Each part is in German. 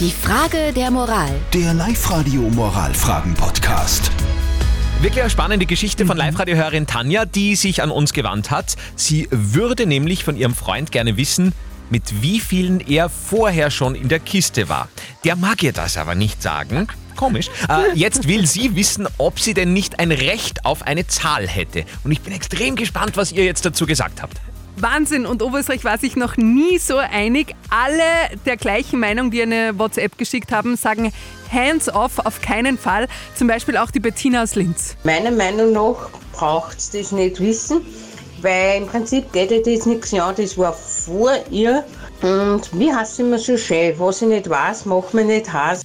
Die Frage der Moral. Der Live-Radio Moralfragen-Podcast. Wirklich eine spannende Geschichte von Live-Radio-Hörerin Tanja, die sich an uns gewandt hat. Sie würde nämlich von ihrem Freund gerne wissen, mit wie vielen er vorher schon in der Kiste war. Der mag ihr das aber nicht sagen. Komisch. Äh, jetzt will sie wissen, ob sie denn nicht ein Recht auf eine Zahl hätte. Und ich bin extrem gespannt, was ihr jetzt dazu gesagt habt. Wahnsinn und Oberösterreich war sich noch nie so einig. Alle der gleichen Meinung, die eine WhatsApp geschickt haben, sagen hands off auf keinen Fall. Zum Beispiel auch die Bettina aus Linz. Meiner Meinung nach braucht es das nicht wissen, weil im Prinzip geht ihr das nichts an, das war vor ihr. Und wie heißt es immer so schön, was ich nicht weiß, macht mir nicht heiß.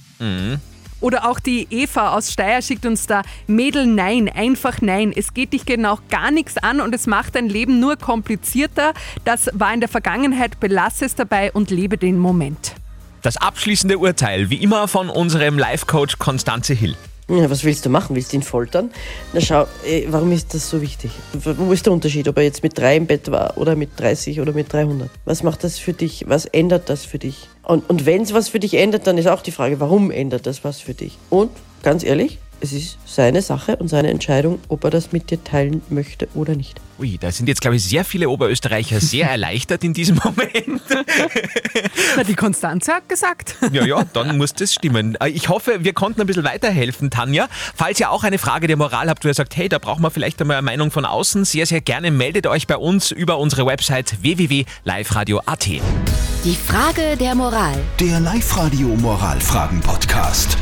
Oder auch die Eva aus Steyr schickt uns da Mädel, nein, einfach nein. Es geht dich genau gar nichts an und es macht dein Leben nur komplizierter. Das war in der Vergangenheit, belasse es dabei und lebe den Moment. Das abschließende Urteil, wie immer von unserem Life-Coach Konstanze Hill. Ja, was willst du machen? Willst du ihn foltern? Na schau, eh, warum ist das so wichtig? Wo ist der Unterschied, ob er jetzt mit drei im Bett war oder mit 30 oder mit 300? Was macht das für dich? Was ändert das für dich? Und, und wenn es was für dich ändert, dann ist auch die Frage, warum ändert das was für dich? Und ganz ehrlich, es ist seine Sache und seine Entscheidung, ob er das mit dir teilen möchte oder nicht. Ui, da sind jetzt, glaube ich, sehr viele Oberösterreicher sehr erleichtert in diesem Moment. Na, die Konstanze hat gesagt. Ja, ja, dann muss das stimmen. Äh, Ich hoffe, wir konnten ein bisschen weiterhelfen, Tanja. Falls ihr auch eine Frage der Moral habt, wo ihr sagt, hey, da brauchen wir vielleicht einmal eine Meinung von außen, sehr, sehr gerne meldet euch bei uns über unsere Website www.liveradio.at. Die Frage der Moral. Der Live-Radio Moralfragen-Podcast.